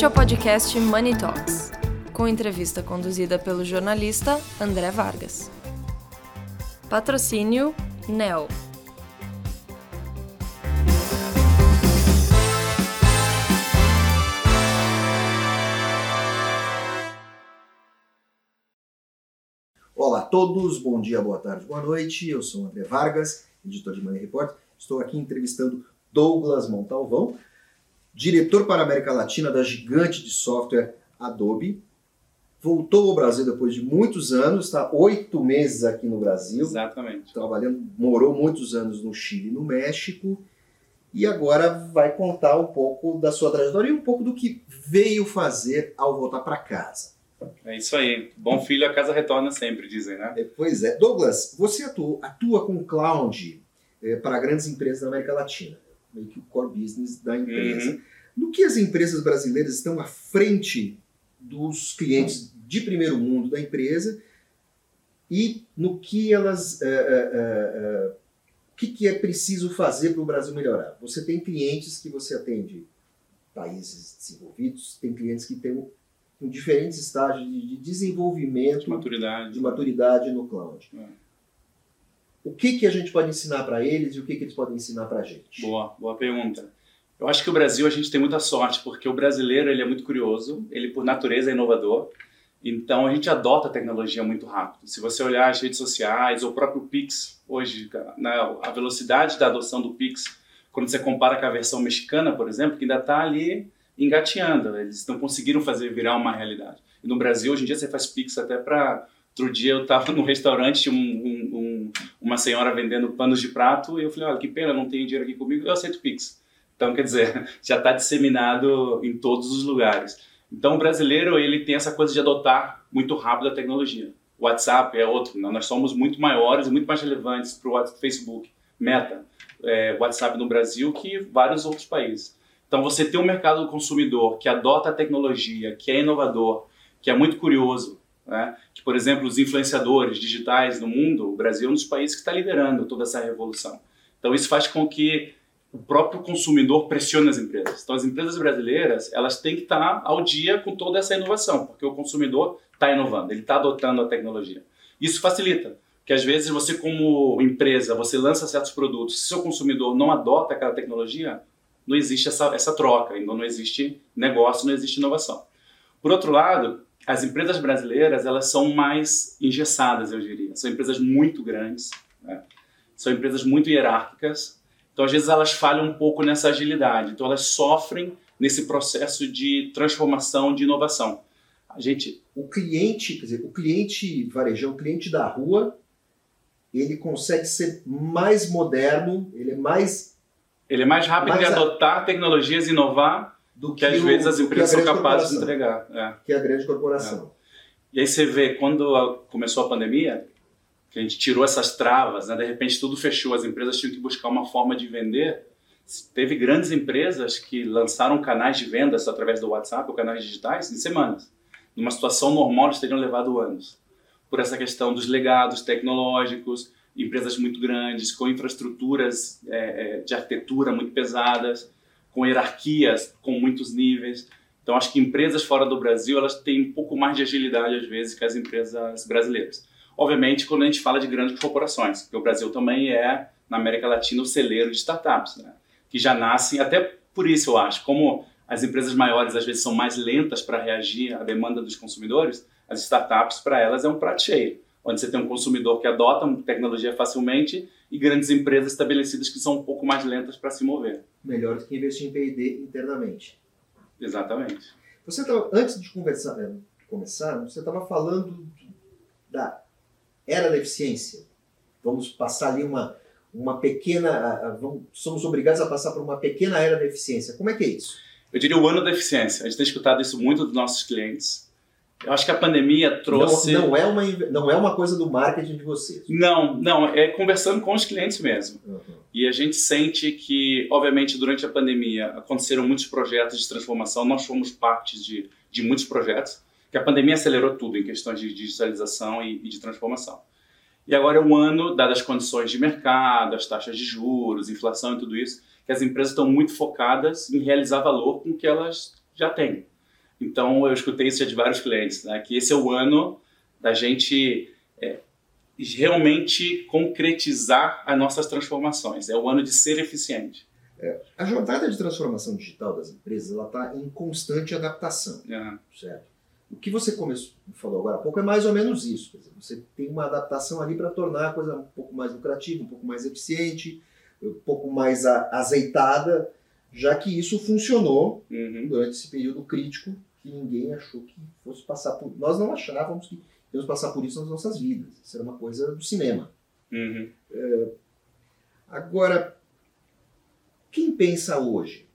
Este é o podcast Money Talks, com entrevista conduzida pelo jornalista André Vargas. Patrocínio NEL. Olá a todos, bom dia, boa tarde, boa noite. Eu sou André Vargas, editor de Money Report. Estou aqui entrevistando Douglas Montalvão, diretor para a América Latina da gigante de software Adobe. Voltou ao Brasil depois de muitos anos, está oito meses aqui no Brasil. Exatamente. Trabalhando, morou muitos anos no Chile e no México. E agora vai contar um pouco da sua trajetória e um pouco do que veio fazer ao voltar para casa. É isso aí. Bom filho, a casa retorna sempre, dizem, né? É, pois é. Douglas, você atua, atua com cloud é, para grandes empresas da América Latina, meio que o core business da empresa. Uhum. No que as empresas brasileiras estão à frente dos clientes de primeiro mundo da empresa e no que elas. é, é, é, o que, que é preciso fazer para o Brasil melhorar? Você tem clientes que você atende países desenvolvidos, tem clientes que têm em diferentes estágios de de desenvolvimento, De maturidade. de maturidade no cloud. É. O que, que a gente pode ensinar para eles e o que, que eles podem ensinar para a gente? Boa, boa pergunta. Eu acho que o Brasil a gente tem muita sorte, porque o brasileiro ele é muito curioso, ele por natureza é inovador, então a gente adota a tecnologia muito rápido. Se você olhar as redes sociais ou o próprio Pix, hoje, né, a velocidade da adoção do Pix, quando você compara com a versão mexicana, por exemplo, que ainda está ali engateando, eles não conseguiram fazer virar uma realidade. E no Brasil, hoje em dia, você faz Pix até para... Outro dia eu estava num restaurante, um, um- um- uma senhora vendendo panos de prato, e eu falei, olha, que pena, não tenho dinheiro aqui comigo, eu aceito Pix. Então, quer dizer, já está disseminado em todos os lugares. Então, o brasileiro, ele tem essa coisa de adotar muito rápido a tecnologia. O WhatsApp é outro, né? nós somos muito maiores e muito mais relevantes para o Facebook, Meta, é, WhatsApp no Brasil que vários outros países. Então, você tem um mercado do consumidor que adota a tecnologia, que é inovador, que é muito curioso, né? que, por exemplo, os influenciadores digitais no mundo, o Brasil é um dos países que está liderando toda essa revolução. Então, isso faz com que o próprio consumidor pressione as empresas. Então, as empresas brasileiras elas têm que estar ao dia com toda essa inovação, porque o consumidor está inovando, ele está adotando a tecnologia. Isso facilita, porque às vezes você, como empresa, você lança certos produtos, se seu consumidor não adota aquela tecnologia, não existe essa, essa troca, então não existe negócio, não existe inovação. Por outro lado, as empresas brasileiras elas são mais engessadas, eu diria. São empresas muito grandes, né? são empresas muito hierárquicas, então, às vezes, elas falham um pouco nessa agilidade. Então, elas sofrem nesse processo de transformação, de inovação. A gente, O cliente, quer dizer, o cliente varejão, o cliente da rua, ele consegue ser mais moderno, ele é mais ele é mais rápido Mas em a- adotar tecnologias e inovar do que, às o- vezes, as que a empresas são capazes de entregar. É. Que é a grande corporação. E aí você vê, quando a- começou a pandemia, que a gente tirou essas travas, né? de repente tudo fechou, as empresas tinham que buscar uma forma de vender. Teve grandes empresas que lançaram canais de vendas através do WhatsApp ou canais digitais em semanas. Numa situação normal, eles teriam levado anos. Por essa questão dos legados tecnológicos, empresas muito grandes, com infraestruturas é, é, de arquitetura muito pesadas, com hierarquias com muitos níveis. Então, acho que empresas fora do Brasil elas têm um pouco mais de agilidade, às vezes, que as empresas brasileiras. Obviamente, quando a gente fala de grandes corporações, porque o Brasil também é, na América Latina, o celeiro de startups, né? que já nascem, até por isso eu acho, como as empresas maiores às vezes são mais lentas para reagir à demanda dos consumidores, as startups, para elas, é um prato cheio, onde você tem um consumidor que adota uma tecnologia facilmente e grandes empresas estabelecidas que são um pouco mais lentas para se mover. Melhor do que investir em P&D internamente. Exatamente. Você tava, antes de conversar, né, de começar, você estava falando da era da eficiência. Vamos passar ali uma, uma pequena. vamos- somos obrigados a passar por uma pequena era da eficiência. Como é que é isso? Eu diria o ano da eficiência. A gente tem escutado isso muito dos nossos clientes. Eu acho que a pandemia trouxe. Não, não, é uma, não é uma coisa do marketing de vocês. Não, não, é conversando com os clientes mesmo. Uhum. E a gente sente que, obviamente, durante a pandemia aconteceram muitos projetos de transformação, nós fomos parte de, de muitos projetos, que a pandemia acelerou tudo em questões de digitalização e, e de transformação. E agora é um ano, dadas as condições de mercado, as taxas de juros, inflação e tudo isso, que as empresas estão muito focadas em realizar valor com o que elas já têm. Então eu escutei isso de vários clientes, né? que esse é o ano da gente é, realmente concretizar as nossas transformações. É o ano de ser eficiente. É, a jornada de transformação digital das empresas ela está em constante adaptação, É. certo? O que você começou, falou agora há pouco é mais ou menos isso. Dizer, você tem uma adaptação ali para tornar a coisa um pouco mais lucrativa, um pouco mais eficiente, um pouco mais azeitada, já que isso funcionou Uhum. durante esse período crítico que ninguém achou que fosse passar por. Nós não achávamos que íamos passar por isso nas nossas vidas. Isso era uma coisa do cinema. Uhum. Agora, quem pensa hoje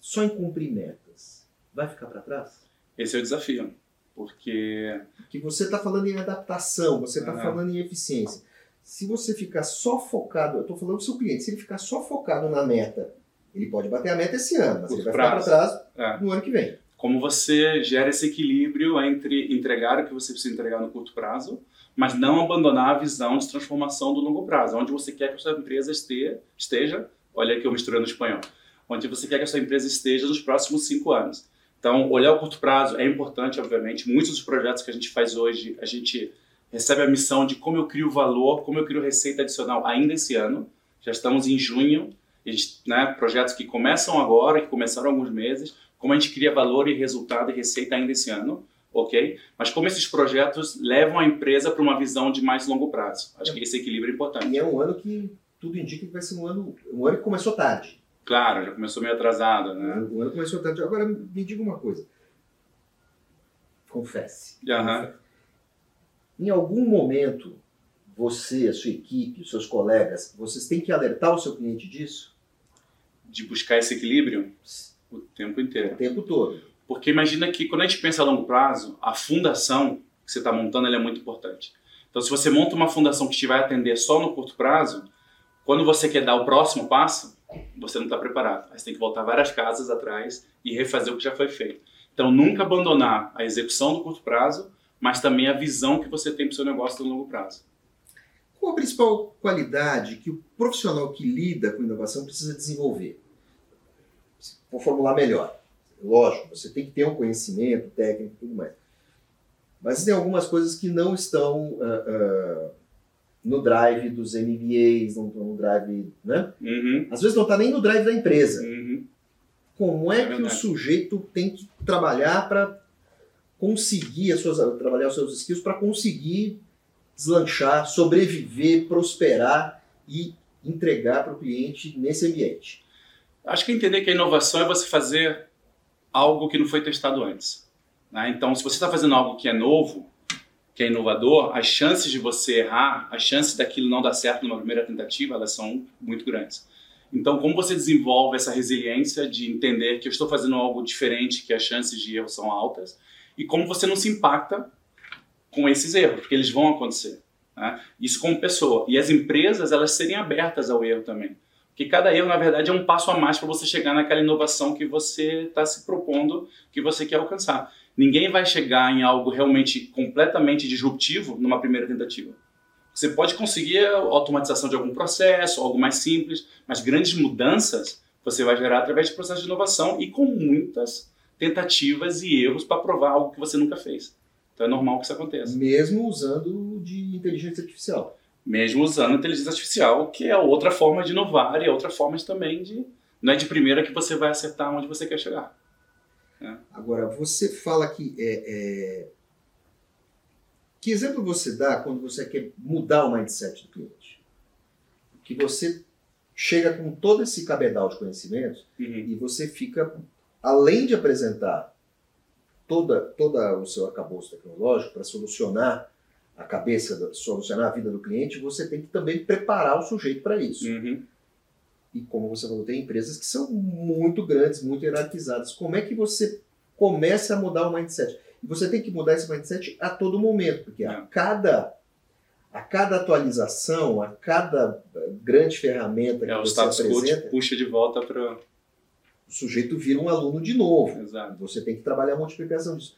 só em cumprir metas vai ficar para trás? Esse é o desafio, porque Porque você está falando em adaptação, você está Aham. falando em eficiência. Se você ficar só focado, eu estou falando do seu cliente, se ele ficar só focado na meta, ele pode bater a meta esse ano, mas Curto ele vai ficar para prazo. trás É. no ano que vem. como você gera esse equilíbrio entre entregar o que você precisa entregar no curto prazo, mas não abandonar a visão de transformação do longo prazo, onde você quer que a sua empresa este- esteja, olha aqui eu misturando espanhol, onde você quer que a sua empresa esteja nos próximos cinco anos. Então, olhar o curto prazo é importante, obviamente. Muitos dos projetos que a gente faz hoje, a gente recebe a missão de como eu crio valor, como eu crio receita adicional ainda esse ano. Já estamos em junho, né, projetos que começam agora, que começaram há alguns meses, como a gente cria valor e resultado e receita ainda esse ano, ok? Mas como esses projetos levam a empresa para uma visão de mais longo prazo. Acho que esse equilíbrio é importante. E é um ano que tudo indica que vai ser um ano, um ano que começou tarde. Claro, já começou meio atrasado, né? O ano começou tarde. Agora, me diga uma coisa. Confesse. Aham. Em algum momento, você, a sua equipe, os seus colegas, vocês têm que alertar o seu cliente disso De buscar esse equilíbrio o tempo inteiro. o tempo todo. Porque imagina que quando a gente pensa a longo prazo, a fundação que você está montando é muito importante. Então, se você monta uma fundação que te vai atender só no curto prazo, quando você quer dar o próximo passo, você não está preparado. Aí você tem que voltar várias casas atrás e refazer o que já foi feito. Então, nunca abandonar a execução do curto prazo, mas também a visão que você tem para o seu negócio no longo prazo. Qual a principal qualidade que o profissional que lida com inovação precisa desenvolver? Vou formular melhor. Lógico, você tem que ter um conhecimento técnico e tudo mais. Mas tem algumas coisas que não estão ah, no drive dos MBAs, estão no drive, né? Uhum, Às vezes não está nem no drive da empresa. uhum. Como é, É que o sujeito tem que trabalhar para conseguir as suas, trabalhar os seus skills para conseguir deslanchar, sobreviver, prosperar e entregar para o cliente nesse ambiente? Acho que entender que a inovação é você fazer algo que não foi testado antes. né? Então, se você está fazendo algo que é novo, que é inovador, as chances de você errar, as chances daquilo não dar certo numa primeira tentativa, elas são muito grandes. Então, como você desenvolve essa resiliência de entender que eu estou fazendo algo diferente, que as chances de erro são altas, e como você não se impacta com esses erros, porque eles vão acontecer. né? Isso como pessoa. E as empresas, elas serem abertas ao erro também. Porque cada erro, na verdade, é um passo a mais para você chegar naquela inovação que você está se propondo, que você quer alcançar. Ninguém vai chegar em algo realmente completamente disruptivo numa primeira tentativa. Você pode conseguir a automatização de algum processo, algo mais simples, mas grandes mudanças você vai gerar através de processo de inovação e com muitas tentativas e erros para provar algo que você nunca fez. Então é normal que isso aconteça. Mesmo usando de inteligência artificial. Mesmo usando inteligência artificial, que é outra forma de inovar e é outra forma de, também de. Não é de primeira que você vai acertar onde você quer chegar. Agora, você fala que é, é... Que exemplo você dá quando você quer mudar o mindset do cliente? Que você chega com todo esse cabedal de conhecimentos Uhum. e você fica, além de apresentar toda, toda o seu arcabouço tecnológico para solucionar a cabeça, solucionar a vida do cliente, você tem que também preparar o sujeito para isso. Uhum. E como você falou, tem empresas que são muito grandes, muito hierarquizadas. Como é que você começa a mudar o mindset? E você tem que mudar esse mindset a todo momento, porque a É. cada a cada atualização, a cada eh, grande ferramenta que É, o você status quo te apresenta, puxa de volta para. o sujeito vira um aluno de novo. Exato. Você tem que trabalhar a multiplicação disso.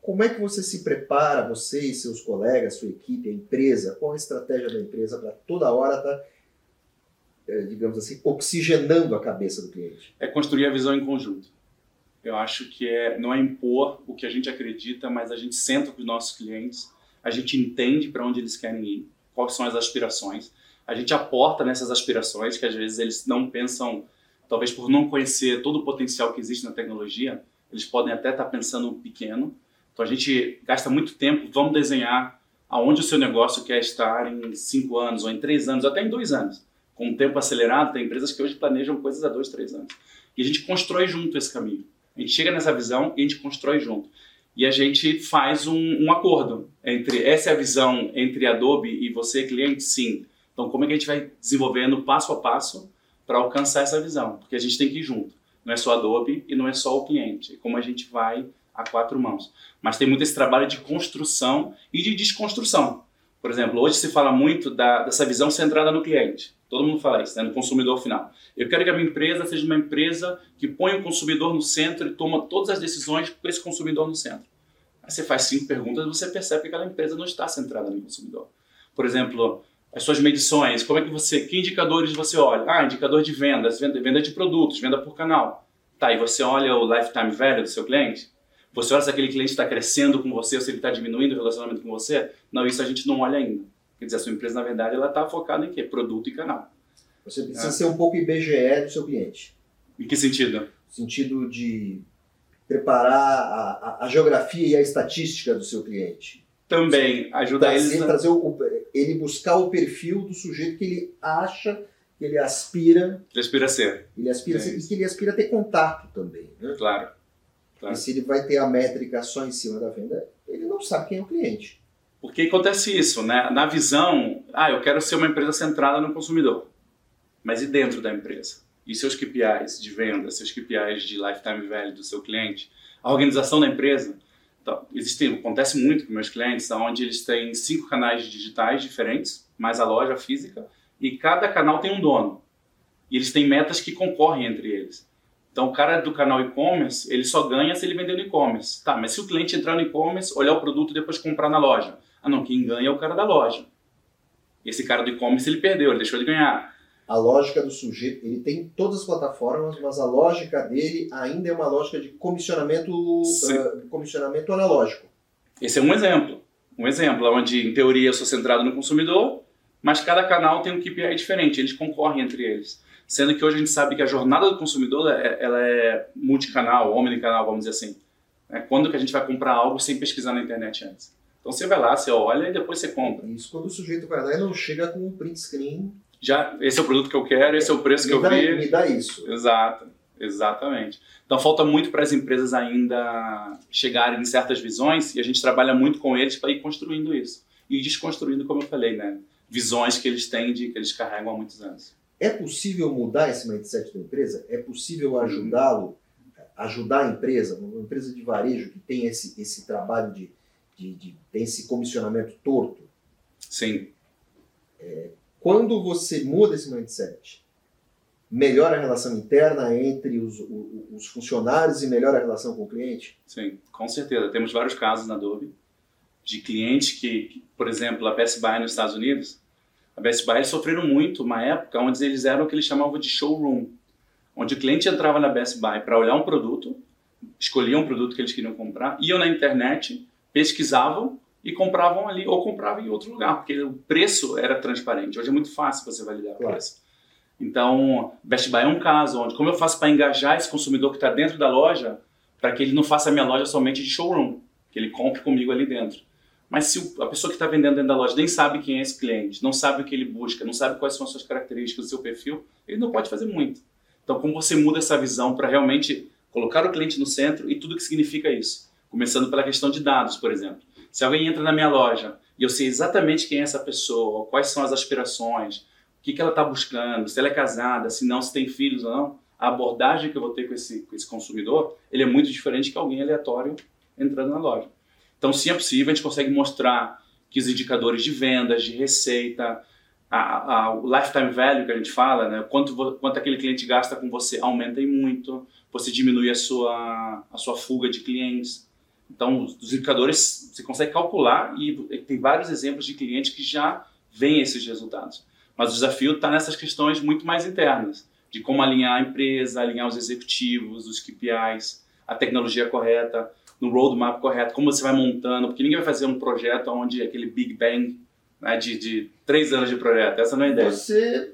Como é que você se prepara, você e seus colegas, sua equipe, a empresa? Qual a estratégia da empresa para toda hora estar, digamos assim, oxigenando a cabeça do cliente? É construir a visão em conjunto. Eu acho que é, não é impor o que a gente acredita, mas a gente senta com os nossos clientes, a gente entende para onde eles querem ir, quais são as aspirações, a gente aporta nessas aspirações que às vezes eles não pensam, talvez por não conhecer todo o potencial que existe na tecnologia, eles podem até estar tá pensando pequeno. Então a gente gasta muito tempo, vamos desenhar aonde o seu negócio quer estar em cinco anos, ou em três anos, ou até em dois anos. Com o tempo acelerado, tem empresas que hoje planejam coisas há dois, três anos. E a gente constrói junto esse caminho. A gente chega nessa visão e a gente constrói junto. E a gente faz um, um acordo entre essa é a visão entre Adobe e você, cliente, sim. Então, como é que a gente vai desenvolvendo passo a passo para alcançar essa visão? Porque a gente tem que ir junto. Não é só Adobe e não é só o cliente. É como a gente vai a quatro mãos. Mas tem muito esse trabalho de construção e de desconstrução. Por exemplo, hoje se fala muito da, dessa visão centrada no cliente. Todo mundo fala isso, né? no consumidor final. Eu quero que a minha empresa seja uma empresa que põe o consumidor no centro e toma todas as decisões com esse consumidor no centro. Aí você faz cinco perguntas e você percebe que aquela empresa não está centrada no consumidor. Por exemplo, as suas medições, como é que você, que indicadores você olha? Ah, indicador de vendas, venda, venda de produtos, venda por canal. Tá, e você olha o lifetime value do seu cliente? Você olha se aquele cliente está crescendo com você ou se ele está diminuindo o relacionamento com você? Não, isso a gente não olha ainda. Quer dizer, a sua empresa, na verdade, ela está focada em quê? Produto e canal. Você precisa é. ser um pouco IBGE do seu cliente. Em que sentido? No sentido de preparar a, a, a geografia e a estatística do seu cliente. Também ajuda trazer, ele. Trazer o, ele buscar o perfil do sujeito que ele acha que ele aspira. Ele aspira a ser. Ele aspira é a ser, e que ele aspira a ter contato também. Né? Claro. claro. E se ele vai ter a métrica só em cima da venda, ele não sabe quem é o cliente. Porque acontece isso, né? Na visão, ah, eu quero ser uma empresa centrada no consumidor. Mas e dentro da empresa? E seus KPIs de venda, seus KPIs de lifetime value do seu cliente? A organização da empresa? Então, existe, acontece muito com meus clientes, onde eles têm cinco canais digitais diferentes, mais a loja física, e cada canal tem um dono. E eles têm metas que concorrem entre eles. Então, o cara do canal e-commerce, ele só ganha se ele vender no e-commerce. Tá, mas se o cliente entrar no e-commerce, olhar o produto e depois comprar na loja? Ah, não, quem ganha é o cara da loja. Esse cara do e-commerce, ele perdeu, ele deixou de ganhar a lógica do sujeito, ele tem todas as plataformas, mas a lógica dele ainda é uma lógica de comissionamento, uh, comissionamento analógico. Esse é um exemplo. Um exemplo onde, em teoria, eu sou centrado no consumidor, mas cada canal tem um KPI diferente, eles concorrem entre eles. Sendo que hoje a gente sabe que a jornada do consumidor é, ela é multicanal, omnicanal, vamos dizer assim. É quando que a gente vai comprar algo sem pesquisar na internet antes? Então você vai lá, você olha e depois você compra. Isso quando o sujeito vai lá e não chega com um print screen já esse é o produto que eu quero, esse é o preço que me eu vi. Me dá isso. Exato, exatamente. Então falta muito para as empresas ainda chegarem em certas visões e a gente trabalha muito com eles para ir construindo isso e desconstruindo, como eu falei, né? Visões que eles têm de que eles carregam há muitos anos. É possível mudar esse mindset da empresa? É possível ajudá-lo, ajudar a empresa, uma empresa de varejo que tem esse, esse trabalho de, de, de tem esse comissionamento torto? Sim. É, quando você muda esse mindset, melhora a relação interna entre os, os, funcionários e melhora a relação com o cliente? Sim, com certeza. Temos vários casos na Adobe de clientes que, por exemplo, a Best Buy nos Estados Unidos, a Best Buy sofreram muito uma época onde eles eram o que eles chamavam de showroom, onde o cliente entrava na Best Buy para olhar um produto, escolhia um produto que eles queriam comprar, iam na internet, pesquisavam e compravam ali ou compravam em outro lugar, porque o preço era transparente. Hoje é muito fácil você validar o claro. preço. Então, Best Buy é um caso onde, como eu faço para engajar esse consumidor que está dentro da loja, para que ele não faça a minha loja somente de showroom, que ele compre comigo ali dentro. Mas se a pessoa que está vendendo dentro da loja nem sabe quem é esse cliente, não sabe o que ele busca, não sabe quais são as suas características, o seu perfil, ele não pode fazer muito. Então, como você muda essa visão para realmente colocar o cliente no centro e tudo que significa isso? Começando pela questão de dados, por exemplo. Se alguém entra na minha loja e eu sei exatamente quem é essa pessoa, quais são as aspirações, o que, que ela está buscando, se ela é casada, se não, se tem filhos ou não, a abordagem que eu vou ter com esse, com esse consumidor, ele é muito diferente que alguém aleatório entrando na loja. Então, se é possível, a gente consegue mostrar que os indicadores de vendas, de receita, a, a, o lifetime value que a gente fala, né? quanto, quanto aquele cliente gasta com você, aumenta muito, você diminui a sua, a sua fuga de clientes. Então, os indicadores você consegue calcular e tem vários exemplos de clientes que já veem esses resultados. Mas o desafio está nessas questões muito mais internas, de como alinhar a empresa, alinhar os executivos, os KPIs, a tecnologia correta, no roadmap correto, como você vai montando, porque ninguém vai fazer um projeto onde aquele Big Bang né, de, de três anos de projeto, essa não é a ideia. Você,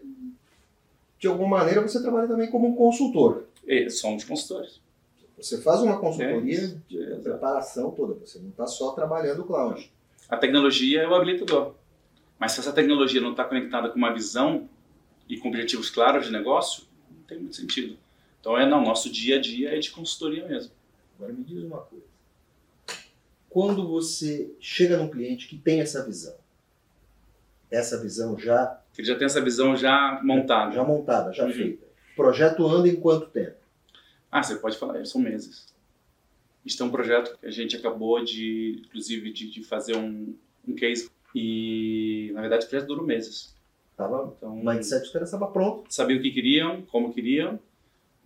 de alguma maneira, você trabalha também como um consultor. E somos consultores. Você faz uma consultoria É de Exato. preparação toda, você não está só trabalhando o cloud. A tecnologia é o habilitador. Mas se essa tecnologia não está conectada com uma visão e com objetivos claros de negócio, não tem muito sentido. Então é não, nosso dia a dia é de consultoria mesmo. Agora me diz uma coisa. Quando você chega num cliente que tem essa visão, essa visão já, Ele já tem essa visão já montada. já montada, já Uhum. feita, o projeto anda em quanto tempo? Ah, você pode falar, são meses. Isso é um projeto que a gente acabou de, inclusive, de, de fazer um, um case. E, na verdade, o projeto durou meses. Tava, Então, o mindset dos caras estava pronto. sabiam o que queriam, como queriam,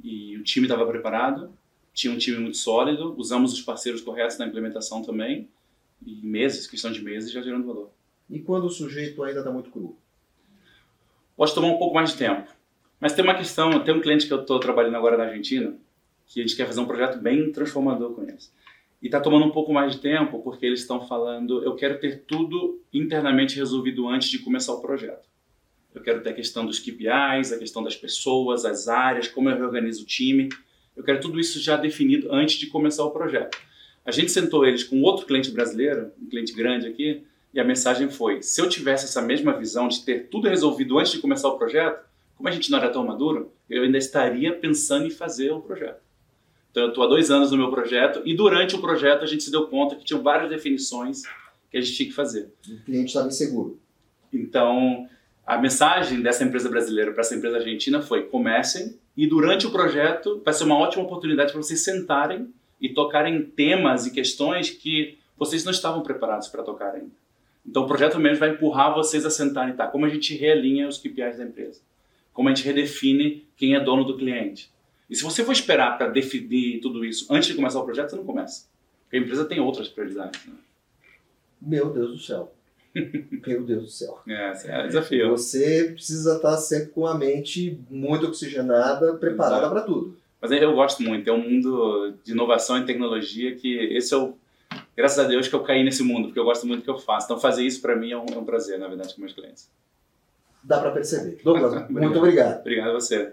e o time estava preparado. Tinha um time muito sólido, usamos os parceiros corretos na implementação também. E meses, questão de meses, já gerando valor. E quando o sujeito ainda está muito cru? Pode tomar um pouco mais de tempo. Mas tem uma questão, tem um cliente que eu estou trabalhando agora na Argentina, que a gente quer fazer um projeto bem transformador com eles. E está tomando um pouco mais de tempo porque eles estão falando, eu quero ter tudo internamente resolvido antes de começar o projeto. Eu quero ter a questão dos KPIs, a questão das pessoas, as áreas, como eu reorganizo o time. Eu quero tudo isso já definido antes de começar o projeto. A gente sentou eles com outro cliente brasileiro, um cliente grande aqui, e a mensagem foi: se eu tivesse essa mesma visão de ter tudo resolvido antes de começar o projeto, como a gente não era tão maduro, eu ainda estaria pensando em fazer o projeto. Então eu estou há dois anos no meu projeto e durante o projeto a gente se deu conta que tinham várias definições que a gente tinha que fazer. O cliente estava inseguro. Então a mensagem dessa empresa brasileira para essa empresa argentina foi: comecem e durante o projeto vai ser uma ótima oportunidade para vocês sentarem e tocarem temas e questões que vocês não estavam preparados para tocar ainda. Então o projeto mesmo vai empurrar vocês a sentarem, tá? Como a gente realinha os KPIs da empresa? Como a gente redefine quem é dono do cliente? E se você for esperar para definir tudo isso antes de começar o projeto, você não começa. Porque a empresa tem outras prioridades. Né? Meu Deus do céu. Meu Deus do céu. É, é o desafio. Você precisa estar sempre com a mente muito oxigenada, preparada para tudo. Mas eu gosto muito, é um mundo de inovação e tecnologia que esse é o. Graças a Deus que eu caí nesse mundo, porque eu gosto muito do que eu faço. Então fazer isso para mim é um, é um prazer, na verdade, com meus clientes. Dá para perceber. Douglas, muito obrigado. Obrigado a você.